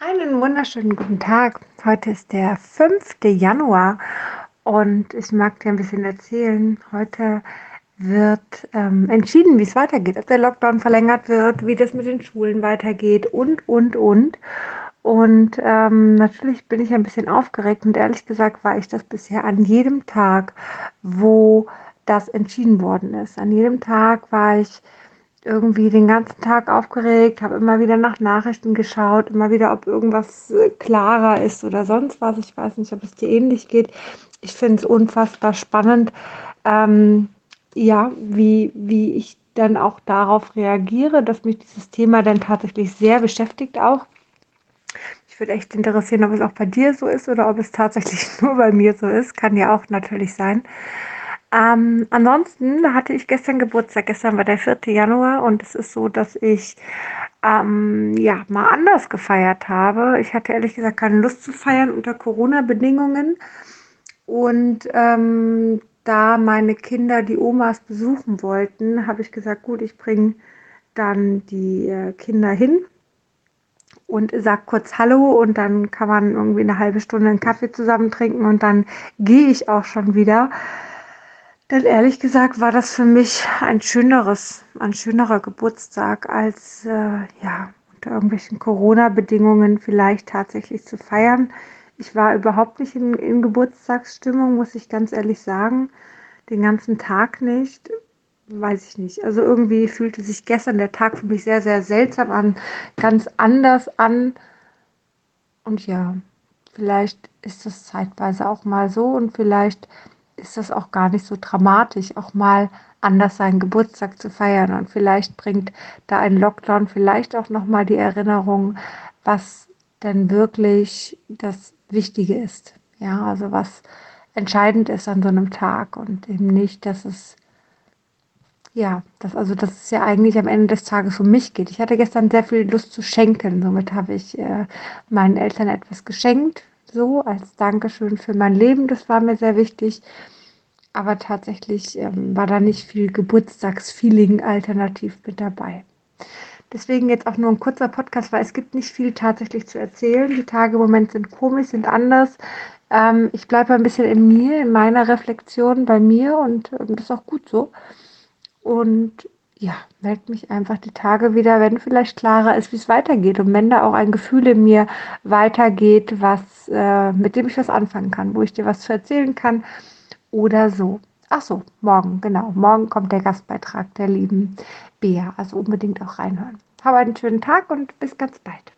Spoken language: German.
Einen wunderschönen guten Tag. Heute ist der 5. Januar und ich mag dir ein bisschen erzählen. Heute wird ähm, entschieden, wie es weitergeht, ob der Lockdown verlängert wird, wie das mit den Schulen weitergeht und, und, und. Und ähm, natürlich bin ich ein bisschen aufgeregt und ehrlich gesagt war ich das bisher an jedem Tag, wo das entschieden worden ist. An jedem Tag war ich irgendwie den ganzen Tag aufgeregt, habe immer wieder nach Nachrichten geschaut, immer wieder, ob irgendwas äh, klarer ist oder sonst was. Ich weiß nicht, ob es dir ähnlich geht. Ich finde es unfassbar spannend, ähm, ja, wie, wie ich dann auch darauf reagiere, dass mich dieses Thema dann tatsächlich sehr beschäftigt auch. Ich würde echt interessieren, ob es auch bei dir so ist oder ob es tatsächlich nur bei mir so ist. Kann ja auch natürlich sein. Ähm, ansonsten hatte ich gestern Geburtstag. Gestern war der 4. Januar und es ist so, dass ich ähm, ja mal anders gefeiert habe. Ich hatte ehrlich gesagt keine Lust zu feiern unter Corona-Bedingungen. Und ähm, da meine Kinder die Omas besuchen wollten, habe ich gesagt, gut, ich bringe dann die äh, Kinder hin und sag kurz Hallo und dann kann man irgendwie eine halbe Stunde einen Kaffee zusammen trinken und dann gehe ich auch schon wieder. Denn ehrlich gesagt war das für mich ein schöneres, ein schönerer Geburtstag als äh, ja unter irgendwelchen Corona-Bedingungen vielleicht tatsächlich zu feiern. Ich war überhaupt nicht in, in Geburtstagsstimmung, muss ich ganz ehrlich sagen. Den ganzen Tag nicht. Weiß ich nicht. Also irgendwie fühlte sich gestern der Tag für mich sehr, sehr seltsam an, ganz anders an. Und ja, vielleicht ist das zeitweise auch mal so und vielleicht ist das auch gar nicht so dramatisch, auch mal anders seinen Geburtstag zu feiern. Und vielleicht bringt da ein Lockdown vielleicht auch nochmal die Erinnerung, was denn wirklich das Wichtige ist. Ja, also was entscheidend ist an so einem Tag und eben nicht, dass es ja, das, also dass es ja eigentlich am Ende des Tages um mich geht. Ich hatte gestern sehr viel Lust zu schenken. Somit habe ich äh, meinen Eltern etwas geschenkt, so als Dankeschön für mein Leben. Das war mir sehr wichtig. Aber tatsächlich ähm, war da nicht viel Geburtstagsfeeling alternativ mit dabei. Deswegen jetzt auch nur ein kurzer Podcast, weil es gibt nicht viel tatsächlich zu erzählen. Die Tage im Moment sind komisch, sind anders. Ähm, ich bleibe ein bisschen in mir, in meiner Reflexion bei mir und ähm, das ist auch gut so. Und ja, melde mich einfach die Tage wieder, wenn vielleicht klarer ist, wie es weitergeht und wenn da auch ein Gefühl in mir weitergeht, was, äh, mit dem ich was anfangen kann, wo ich dir was zu erzählen kann oder so. Ach so, morgen, genau. Morgen kommt der Gastbeitrag der lieben Bea. Also unbedingt auch reinhören. Hab einen schönen Tag und bis ganz bald.